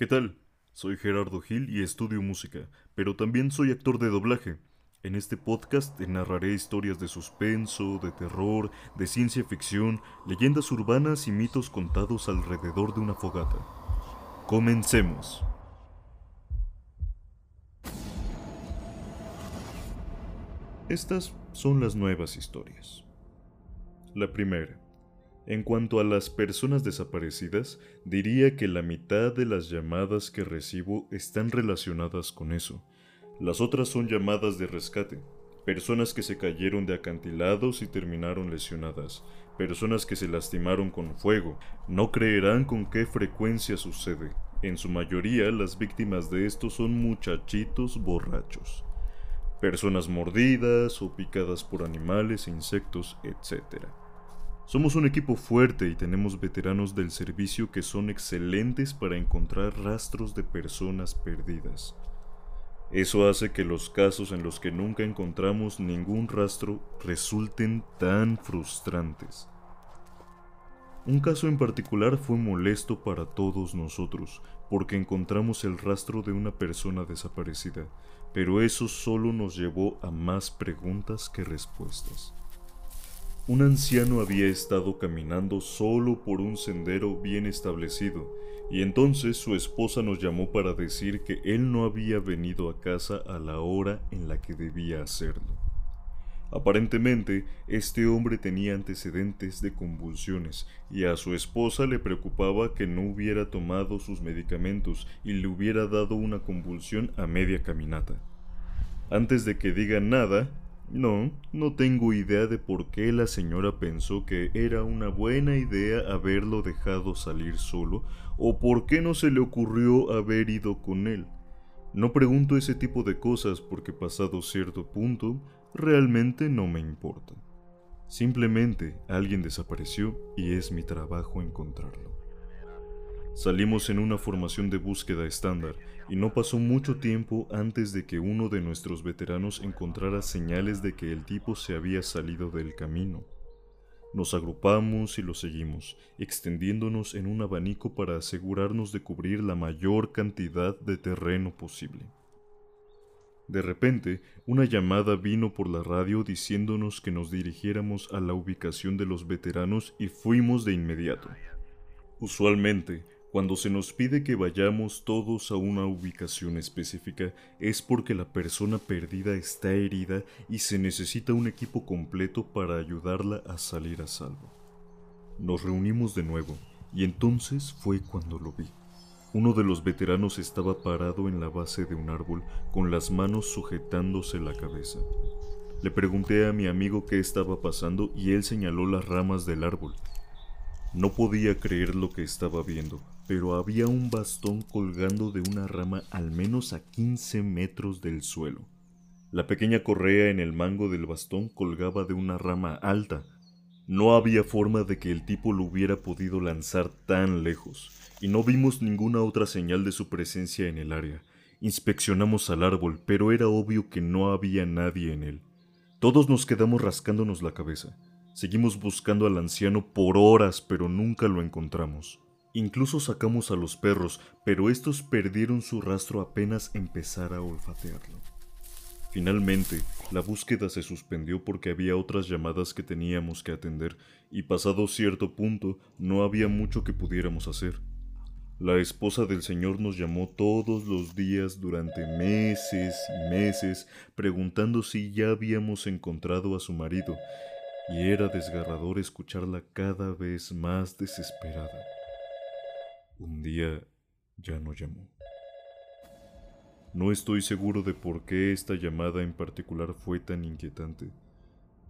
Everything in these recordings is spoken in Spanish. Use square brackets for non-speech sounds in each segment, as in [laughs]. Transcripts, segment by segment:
¿Qué tal? Soy Gerardo Gil y estudio música, pero también soy actor de doblaje. En este podcast te narraré historias de suspenso, de terror, de ciencia ficción, leyendas urbanas y mitos contados alrededor de una fogata. Comencemos. Estas son las nuevas historias. La primera. En cuanto a las personas desaparecidas, diría que la mitad de las llamadas que recibo están relacionadas con eso. Las otras son llamadas de rescate, personas que se cayeron de acantilados y terminaron lesionadas, personas que se lastimaron con fuego. No creerán con qué frecuencia sucede. En su mayoría las víctimas de esto son muchachitos borrachos, personas mordidas o picadas por animales insectos, etc. Somos un equipo fuerte y tenemos veteranos del servicio que son excelentes para encontrar rastros de personas perdidas. Eso hace que los casos en los que nunca encontramos ningún rastro resulten tan frustrantes. Un caso en particular fue molesto para todos nosotros, porque encontramos el rastro de una persona desaparecida, pero eso solo nos llevó a más preguntas que respuestas. Un anciano había estado caminando solo por un sendero bien establecido, y entonces su esposa nos llamó para decir que él no había venido a casa a la hora en la que debía hacerlo. Aparentemente, este hombre tenía antecedentes de convulsiones y a su esposa le preocupaba que no hubiera tomado sus medicamentos y le hubiera dado una convulsión a media caminata. Antes de que diga nada, no, no tengo idea de por qué la señora pensó que era una buena idea haberlo dejado salir solo o por qué no se le ocurrió haber ido con él. No pregunto ese tipo de cosas porque pasado cierto punto realmente no me importa. Simplemente alguien desapareció y es mi trabajo encontrarlo. Salimos en una formación de búsqueda estándar y no pasó mucho tiempo antes de que uno de nuestros veteranos encontrara señales de que el tipo se había salido del camino. Nos agrupamos y lo seguimos, extendiéndonos en un abanico para asegurarnos de cubrir la mayor cantidad de terreno posible. De repente, una llamada vino por la radio diciéndonos que nos dirigiéramos a la ubicación de los veteranos y fuimos de inmediato. Usualmente, cuando se nos pide que vayamos todos a una ubicación específica es porque la persona perdida está herida y se necesita un equipo completo para ayudarla a salir a salvo. Nos reunimos de nuevo y entonces fue cuando lo vi. Uno de los veteranos estaba parado en la base de un árbol con las manos sujetándose la cabeza. Le pregunté a mi amigo qué estaba pasando y él señaló las ramas del árbol. No podía creer lo que estaba viendo, pero había un bastón colgando de una rama al menos a 15 metros del suelo. La pequeña correa en el mango del bastón colgaba de una rama alta. No había forma de que el tipo lo hubiera podido lanzar tan lejos, y no vimos ninguna otra señal de su presencia en el área. Inspeccionamos al árbol, pero era obvio que no había nadie en él. Todos nos quedamos rascándonos la cabeza. Seguimos buscando al anciano por horas, pero nunca lo encontramos. Incluso sacamos a los perros, pero estos perdieron su rastro apenas empezar a olfatearlo. Finalmente, la búsqueda se suspendió porque había otras llamadas que teníamos que atender y pasado cierto punto no había mucho que pudiéramos hacer. La esposa del señor nos llamó todos los días durante meses y meses preguntando si ya habíamos encontrado a su marido, y era desgarrador escucharla cada vez más desesperada. Un día ya no llamó. No estoy seguro de por qué esta llamada en particular fue tan inquietante,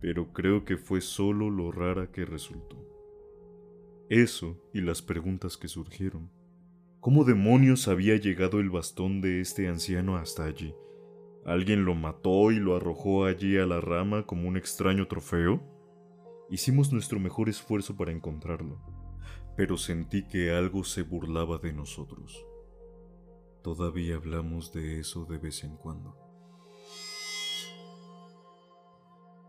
pero creo que fue solo lo rara que resultó. Eso y las preguntas que surgieron. ¿Cómo demonios había llegado el bastón de este anciano hasta allí? ¿Alguien lo mató y lo arrojó allí a la rama como un extraño trofeo? Hicimos nuestro mejor esfuerzo para encontrarlo pero sentí que algo se burlaba de nosotros. Todavía hablamos de eso de vez en cuando.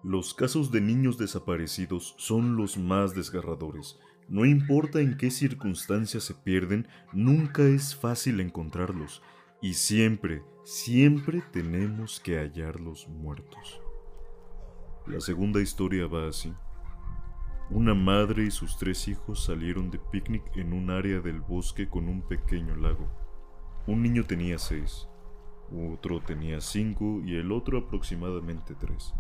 Los casos de niños desaparecidos son los más desgarradores. No importa en qué circunstancias se pierden, nunca es fácil encontrarlos. Y siempre, siempre tenemos que hallarlos muertos. La segunda historia va así. Una madre y sus tres hijos salieron de picnic en un área del bosque con un pequeño lago. Un niño tenía seis, otro tenía cinco y el otro aproximadamente tres.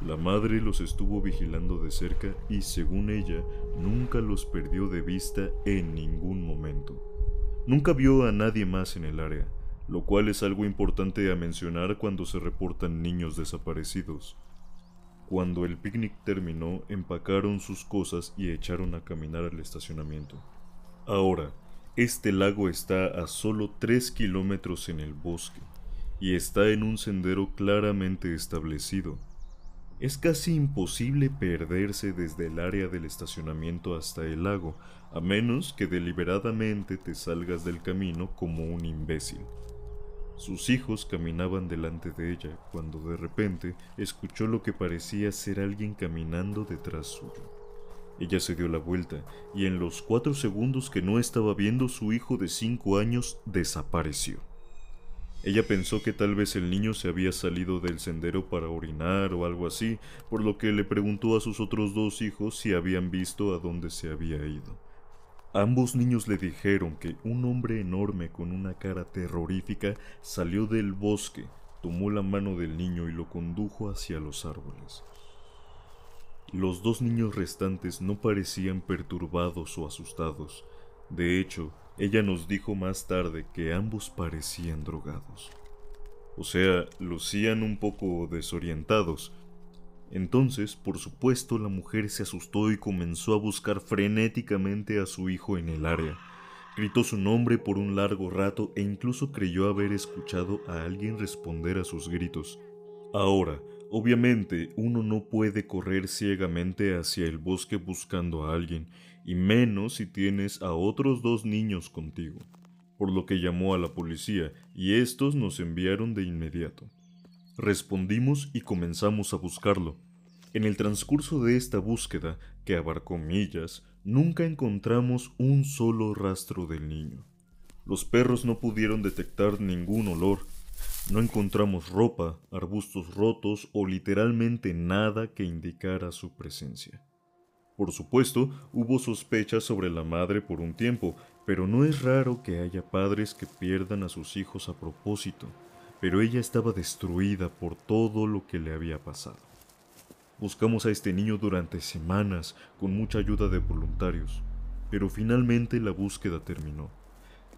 La madre los estuvo vigilando de cerca y según ella nunca los perdió de vista en ningún momento. Nunca vio a nadie más en el área, lo cual es algo importante a mencionar cuando se reportan niños desaparecidos. Cuando el picnic terminó, empacaron sus cosas y echaron a caminar al estacionamiento. Ahora, este lago está a solo 3 kilómetros en el bosque y está en un sendero claramente establecido es casi imposible perderse desde el área del estacionamiento hasta el lago, a menos que deliberadamente te salgas del camino como un imbécil. Sus hijos caminaban delante de ella cuando de repente escuchó lo que parecía ser alguien caminando detrás suyo. Ella se dio la vuelta y en los cuatro segundos que no estaba viendo su hijo de cinco años desapareció. Ella pensó que tal vez el niño se había salido del sendero para orinar o algo así, por lo que le preguntó a sus otros dos hijos si habían visto a dónde se había ido. Ambos niños le dijeron que un hombre enorme con una cara terrorífica salió del bosque, tomó la mano del niño y lo condujo hacia los árboles. Los dos niños restantes no parecían perturbados o asustados. De hecho, ella nos dijo más tarde que ambos parecían drogados. O sea, lucían un poco desorientados. Entonces, por supuesto, la mujer se asustó y comenzó a buscar frenéticamente a su hijo en el área. Gritó su nombre por un largo rato e incluso creyó haber escuchado a alguien responder a sus gritos. Ahora, obviamente, uno no puede correr ciegamente hacia el bosque buscando a alguien, y menos si tienes a otros dos niños contigo, por lo que llamó a la policía y estos nos enviaron de inmediato. Respondimos y comenzamos a buscarlo. En el transcurso de esta búsqueda, que abarcó millas, nunca encontramos un solo rastro del niño. Los perros no pudieron detectar ningún olor, no encontramos ropa, arbustos rotos o literalmente nada que indicara su presencia. Por supuesto, hubo sospechas sobre la madre por un tiempo, pero no es raro que haya padres que pierdan a sus hijos a propósito, pero ella estaba destruida por todo lo que le había pasado. Buscamos a este niño durante semanas con mucha ayuda de voluntarios, pero finalmente la búsqueda terminó,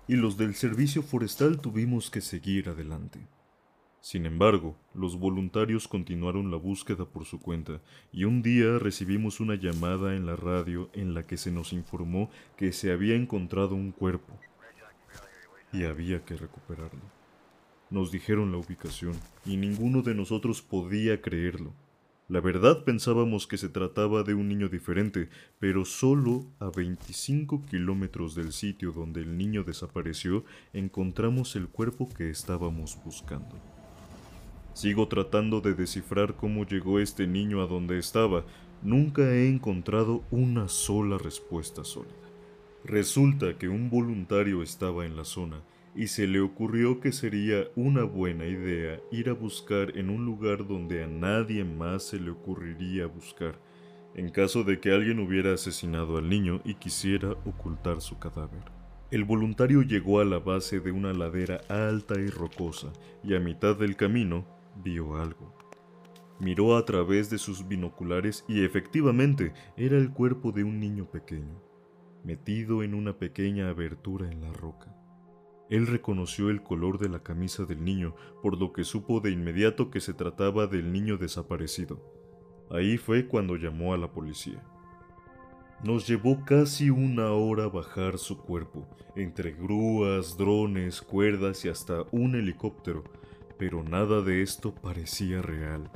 y los del servicio forestal tuvimos que seguir adelante. Sin embargo, los voluntarios continuaron la búsqueda por su cuenta y un día recibimos una llamada en la radio en la que se nos informó que se había encontrado un cuerpo y había que recuperarlo. Nos dijeron la ubicación y ninguno de nosotros podía creerlo. La verdad pensábamos que se trataba de un niño diferente, pero solo a 25 kilómetros del sitio donde el niño desapareció encontramos el cuerpo que estábamos buscando. Sigo tratando de descifrar cómo llegó este niño a donde estaba. Nunca he encontrado una sola respuesta sólida. Resulta que un voluntario estaba en la zona y se le ocurrió que sería una buena idea ir a buscar en un lugar donde a nadie más se le ocurriría buscar, en caso de que alguien hubiera asesinado al niño y quisiera ocultar su cadáver. El voluntario llegó a la base de una ladera alta y rocosa y a mitad del camino vio algo. Miró a través de sus binoculares y efectivamente era el cuerpo de un niño pequeño, metido en una pequeña abertura en la roca. Él reconoció el color de la camisa del niño, por lo que supo de inmediato que se trataba del niño desaparecido. Ahí fue cuando llamó a la policía. Nos llevó casi una hora bajar su cuerpo, entre grúas, drones, cuerdas y hasta un helicóptero, pero nada de esto parecía real.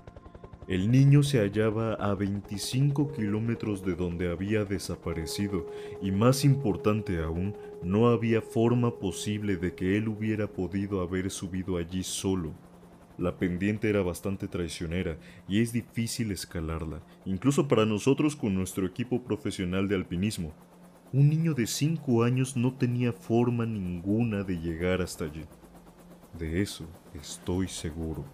El niño se hallaba a 25 kilómetros de donde había desaparecido y más importante aún, no había forma posible de que él hubiera podido haber subido allí solo. La pendiente era bastante traicionera y es difícil escalarla, incluso para nosotros con nuestro equipo profesional de alpinismo. Un niño de 5 años no tenía forma ninguna de llegar hasta allí. De eso estoy seguro.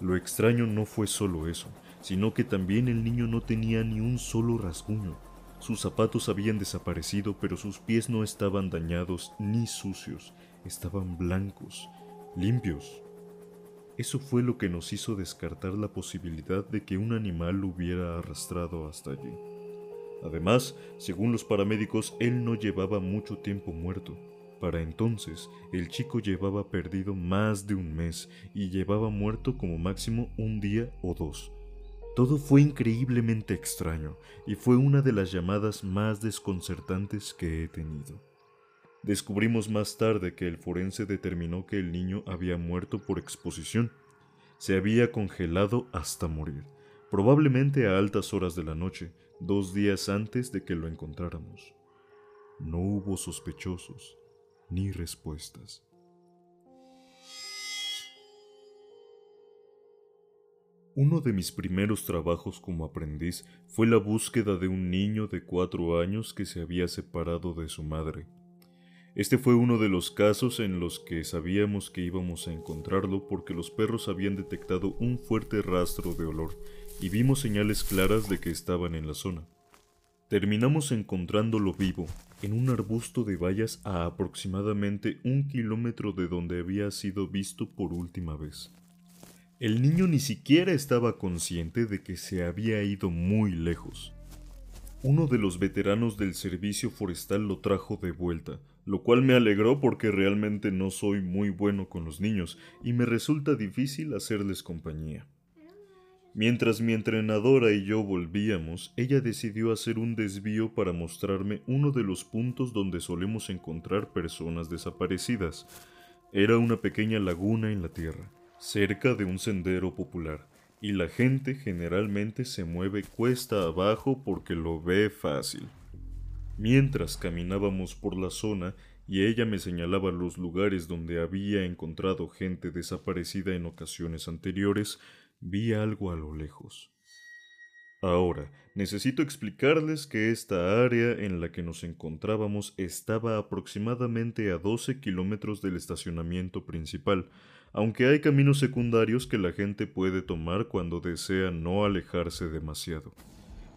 Lo extraño no fue solo eso, sino que también el niño no tenía ni un solo rasguño. Sus zapatos habían desaparecido, pero sus pies no estaban dañados ni sucios, estaban blancos, limpios. Eso fue lo que nos hizo descartar la posibilidad de que un animal lo hubiera arrastrado hasta allí. Además, según los paramédicos, él no llevaba mucho tiempo muerto. Para entonces, el chico llevaba perdido más de un mes y llevaba muerto como máximo un día o dos. Todo fue increíblemente extraño y fue una de las llamadas más desconcertantes que he tenido. Descubrimos más tarde que el forense determinó que el niño había muerto por exposición. Se había congelado hasta morir, probablemente a altas horas de la noche, dos días antes de que lo encontráramos. No hubo sospechosos ni respuestas. Uno de mis primeros trabajos como aprendiz fue la búsqueda de un niño de cuatro años que se había separado de su madre. Este fue uno de los casos en los que sabíamos que íbamos a encontrarlo porque los perros habían detectado un fuerte rastro de olor y vimos señales claras de que estaban en la zona. Terminamos encontrándolo vivo, en un arbusto de bayas a aproximadamente un kilómetro de donde había sido visto por última vez. El niño ni siquiera estaba consciente de que se había ido muy lejos. Uno de los veteranos del servicio forestal lo trajo de vuelta, lo cual me alegró porque realmente no soy muy bueno con los niños y me resulta difícil hacerles compañía. Mientras mi entrenadora y yo volvíamos, ella decidió hacer un desvío para mostrarme uno de los puntos donde solemos encontrar personas desaparecidas. Era una pequeña laguna en la tierra cerca de un sendero popular, y la gente generalmente se mueve cuesta abajo porque lo ve fácil. Mientras caminábamos por la zona y ella me señalaba los lugares donde había encontrado gente desaparecida en ocasiones anteriores, vi algo a lo lejos. Ahora, necesito explicarles que esta área en la que nos encontrábamos estaba aproximadamente a 12 kilómetros del estacionamiento principal, aunque hay caminos secundarios que la gente puede tomar cuando desea no alejarse demasiado.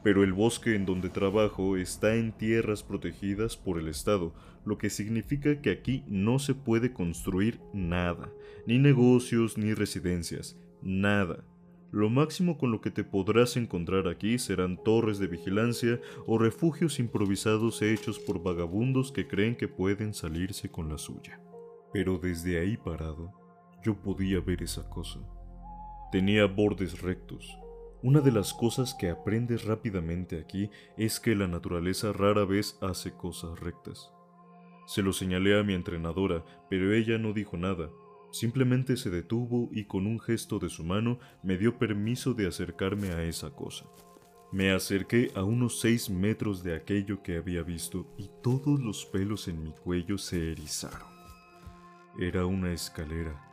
Pero el bosque en donde trabajo está en tierras protegidas por el Estado, lo que significa que aquí no se puede construir nada, ni negocios ni residencias, nada. Lo máximo con lo que te podrás encontrar aquí serán torres de vigilancia o refugios improvisados hechos por vagabundos que creen que pueden salirse con la suya. Pero desde ahí parado, yo podía ver esa cosa. Tenía bordes rectos. Una de las cosas que aprendes rápidamente aquí es que la naturaleza rara vez hace cosas rectas. Se lo señalé a mi entrenadora, pero ella no dijo nada. Simplemente se detuvo y con un gesto de su mano me dio permiso de acercarme a esa cosa. Me acerqué a unos seis metros de aquello que había visto y todos los pelos en mi cuello se erizaron. Era una escalera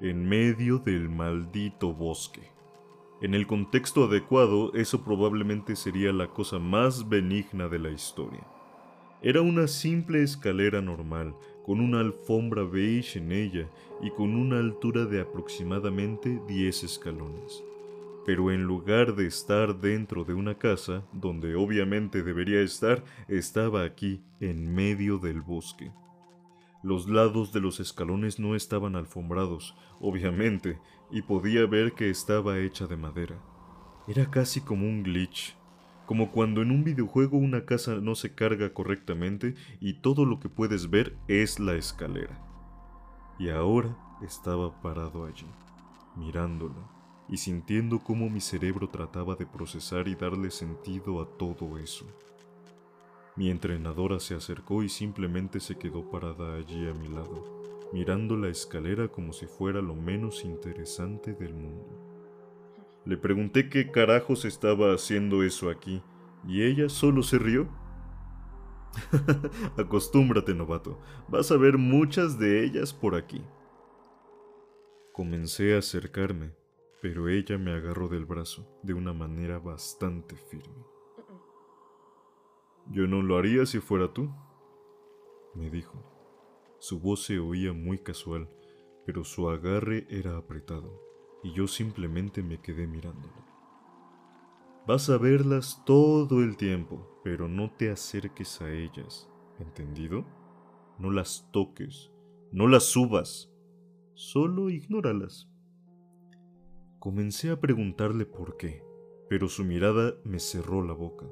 en medio del maldito bosque. En el contexto adecuado, eso probablemente sería la cosa más benigna de la historia. Era una simple escalera normal, con una alfombra beige en ella y con una altura de aproximadamente 10 escalones. Pero en lugar de estar dentro de una casa, donde obviamente debería estar, estaba aquí, en medio del bosque. Los lados de los escalones no estaban alfombrados, obviamente, y podía ver que estaba hecha de madera. Era casi como un glitch, como cuando en un videojuego una casa no se carga correctamente y todo lo que puedes ver es la escalera. Y ahora estaba parado allí, mirándola y sintiendo cómo mi cerebro trataba de procesar y darle sentido a todo eso. Mi entrenadora se acercó y simplemente se quedó parada allí a mi lado, mirando la escalera como si fuera lo menos interesante del mundo. Le pregunté qué carajos estaba haciendo eso aquí, y ella solo se rió. [laughs] Acostúmbrate, novato, vas a ver muchas de ellas por aquí. Comencé a acercarme, pero ella me agarró del brazo de una manera bastante firme. Yo no lo haría si fuera tú, me dijo. Su voz se oía muy casual, pero su agarre era apretado, y yo simplemente me quedé mirándolo. Vas a verlas todo el tiempo, pero no te acerques a ellas, ¿entendido? No las toques, no las subas, solo ignóralas. Comencé a preguntarle por qué, pero su mirada me cerró la boca.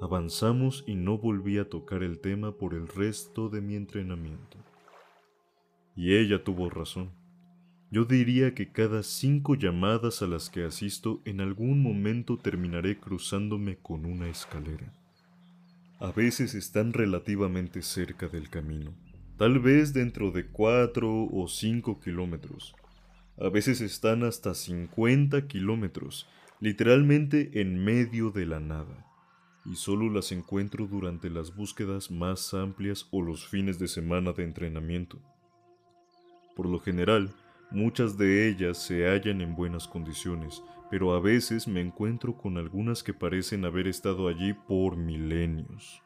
Avanzamos y no volví a tocar el tema por el resto de mi entrenamiento. Y ella tuvo razón. Yo diría que cada cinco llamadas a las que asisto en algún momento terminaré cruzándome con una escalera. A veces están relativamente cerca del camino, tal vez dentro de cuatro o cinco kilómetros. A veces están hasta 50 kilómetros, literalmente en medio de la nada y solo las encuentro durante las búsquedas más amplias o los fines de semana de entrenamiento. Por lo general, muchas de ellas se hallan en buenas condiciones, pero a veces me encuentro con algunas que parecen haber estado allí por milenios.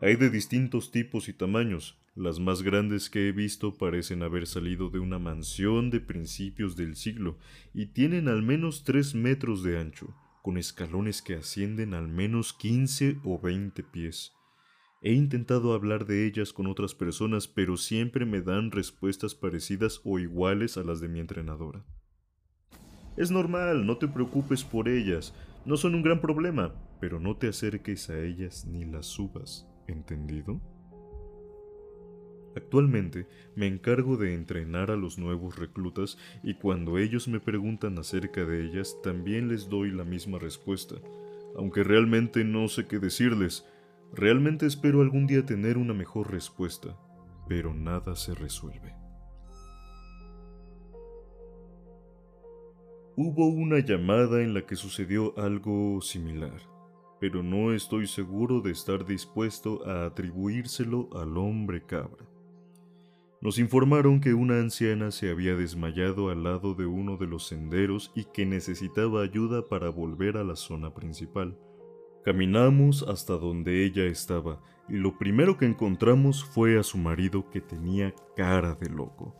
Hay de distintos tipos y tamaños, las más grandes que he visto parecen haber salido de una mansión de principios del siglo y tienen al menos tres metros de ancho, con escalones que ascienden al menos 15 o 20 pies. He intentado hablar de ellas con otras personas, pero siempre me dan respuestas parecidas o iguales a las de mi entrenadora. Es normal, no te preocupes por ellas, no son un gran problema, pero no te acerques a ellas ni las subas, ¿entendido? Actualmente me encargo de entrenar a los nuevos reclutas y cuando ellos me preguntan acerca de ellas también les doy la misma respuesta, aunque realmente no sé qué decirles. Realmente espero algún día tener una mejor respuesta, pero nada se resuelve. Hubo una llamada en la que sucedió algo similar, pero no estoy seguro de estar dispuesto a atribuírselo al hombre cabra. Nos informaron que una anciana se había desmayado al lado de uno de los senderos y que necesitaba ayuda para volver a la zona principal. Caminamos hasta donde ella estaba y lo primero que encontramos fue a su marido que tenía cara de loco.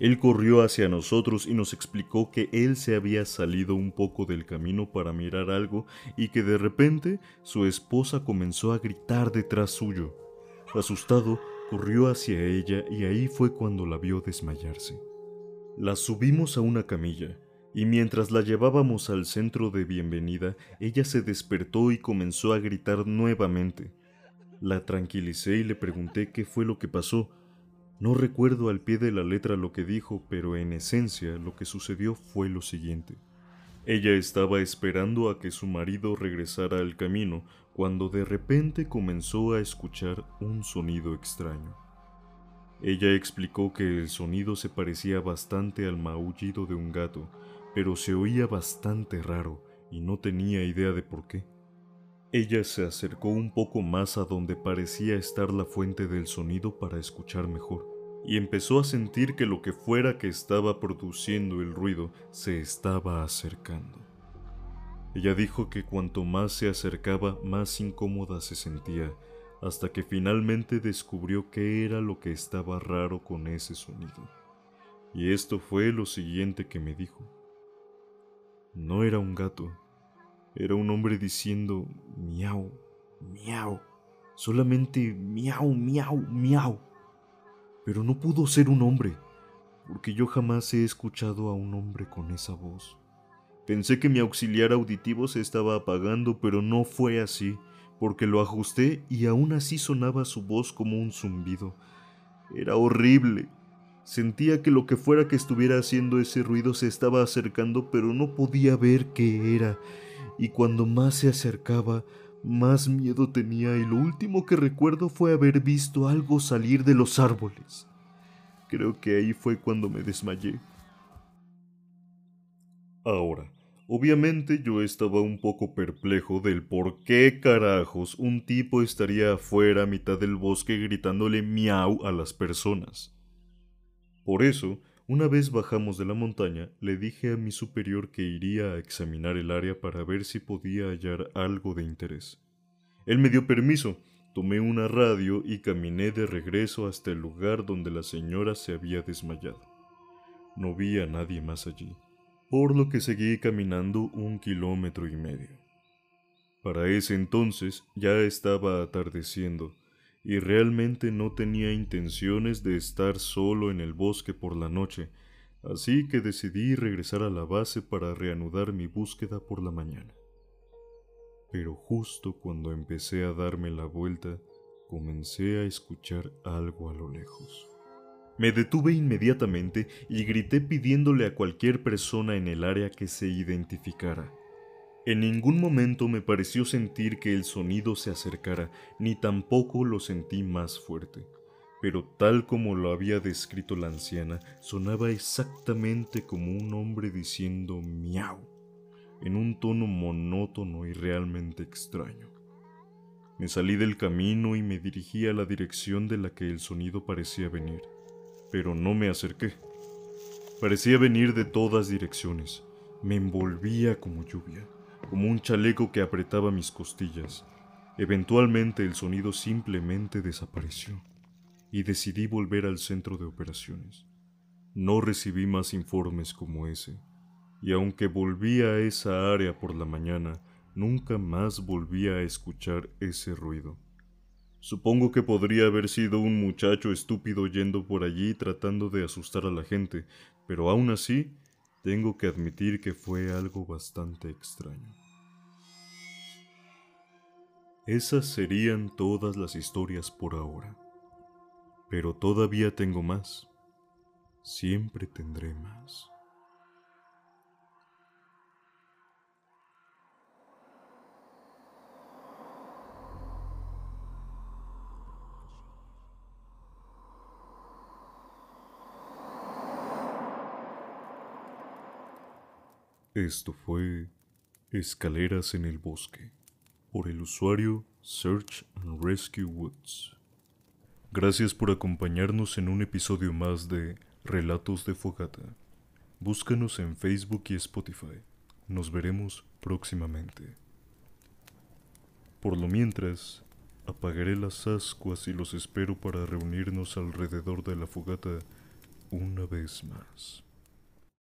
Él corrió hacia nosotros y nos explicó que él se había salido un poco del camino para mirar algo y que de repente su esposa comenzó a gritar detrás suyo. Asustado, corrió hacia ella y ahí fue cuando la vio desmayarse. La subimos a una camilla, y mientras la llevábamos al centro de bienvenida, ella se despertó y comenzó a gritar nuevamente. La tranquilicé y le pregunté qué fue lo que pasó. No recuerdo al pie de la letra lo que dijo, pero en esencia lo que sucedió fue lo siguiente. Ella estaba esperando a que su marido regresara al camino cuando de repente comenzó a escuchar un sonido extraño. Ella explicó que el sonido se parecía bastante al maullido de un gato, pero se oía bastante raro y no tenía idea de por qué. Ella se acercó un poco más a donde parecía estar la fuente del sonido para escuchar mejor, y empezó a sentir que lo que fuera que estaba produciendo el ruido se estaba acercando. Ella dijo que cuanto más se acercaba, más incómoda se sentía, hasta que finalmente descubrió qué era lo que estaba raro con ese sonido. Y esto fue lo siguiente que me dijo. No era un gato, era un hombre diciendo miau, miau, solamente miau, miau, miau. Pero no pudo ser un hombre, porque yo jamás he escuchado a un hombre con esa voz. Pensé que mi auxiliar auditivo se estaba apagando, pero no fue así, porque lo ajusté y aún así sonaba su voz como un zumbido. Era horrible. Sentía que lo que fuera que estuviera haciendo ese ruido se estaba acercando, pero no podía ver qué era, y cuando más se acercaba, más miedo tenía, y lo último que recuerdo fue haber visto algo salir de los árboles. Creo que ahí fue cuando me desmayé. Ahora, Obviamente yo estaba un poco perplejo del por qué carajos un tipo estaría afuera a mitad del bosque gritándole miau a las personas. Por eso, Una vez bajamos de la montaña, le dije a mi superior que iría a examinar el área para ver si podía hallar algo de interés. Él me dio permiso, tomé una radio y caminé de regreso hasta el lugar donde la señora se había desmayado. No vi a nadie más allí, por lo que seguí caminando un kilómetro y medio. Para ese entonces ya estaba atardeciendo y realmente no tenía intenciones de estar solo en el bosque por la noche, así que decidí regresar a la base para reanudar mi búsqueda por la mañana. Pero justo cuando empecé a darme la vuelta, comencé a escuchar algo a lo lejos. Me detuve inmediatamente y grité pidiéndole a cualquier persona en el área que se identificara. En ningún momento me pareció sentir que el sonido se acercara, ni tampoco lo sentí más fuerte. Pero tal como lo había descrito la anciana, sonaba exactamente como un hombre diciendo miau, en un tono monótono y realmente extraño. Me salí del camino y me dirigí a la dirección de la que el sonido parecía venir, pero no me acerqué. Parecía venir de todas direcciones, me envolvía como lluvia como un chaleco que apretaba mis costillas. Eventualmente el sonido simplemente desapareció y decidí volver al centro de operaciones. No recibí más informes como ese, y aunque volví a esa área por la mañana, nunca más volví a escuchar ese ruido. Supongo que podría haber sido un muchacho estúpido yendo por allí tratando de asustar a la gente, pero aún así tengo que admitir que fue algo bastante extraño. Esas serían todas las historias por ahora. Pero todavía tengo más. Siempre tendré más. Esto fue Escaleras en el Bosque por el usuario Search and Rescue Woods. Gracias por acompañarnos en un episodio más de Relatos de Fogata. Búscanos en Facebook y Spotify. Nos veremos próximamente. Por lo mientras, apagaré las ascuas y los espero para reunirnos alrededor de la fogata una vez más.